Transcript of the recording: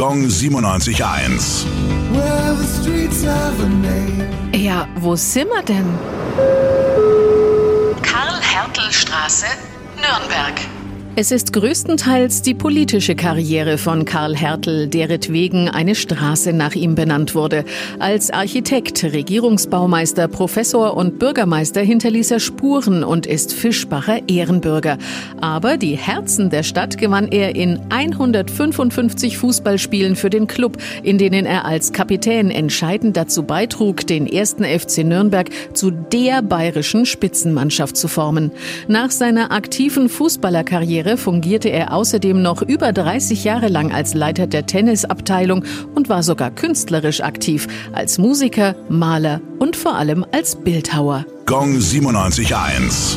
Gong 97.1. Ja, wo sind wir denn? Karl-Hertel-Straße, Nürnberg. Es ist größtenteils die politische Karriere von Karl Hertel, deretwegen eine Straße nach ihm benannt wurde. Als Architekt, Regierungsbaumeister, Professor und Bürgermeister hinterließ er Spuren und ist Fischbacher Ehrenbürger. Aber die Herzen der Stadt gewann er in 155 Fußballspielen für den Club, in denen er als Kapitän entscheidend dazu beitrug, den ersten FC Nürnberg zu der bayerischen Spitzenmannschaft zu formen. Nach seiner aktiven Fußballerkarriere Karriere fungierte er außerdem noch über 30 Jahre lang als Leiter der Tennisabteilung und war sogar künstlerisch aktiv, als Musiker, Maler und vor allem als Bildhauer. Gong 97.1.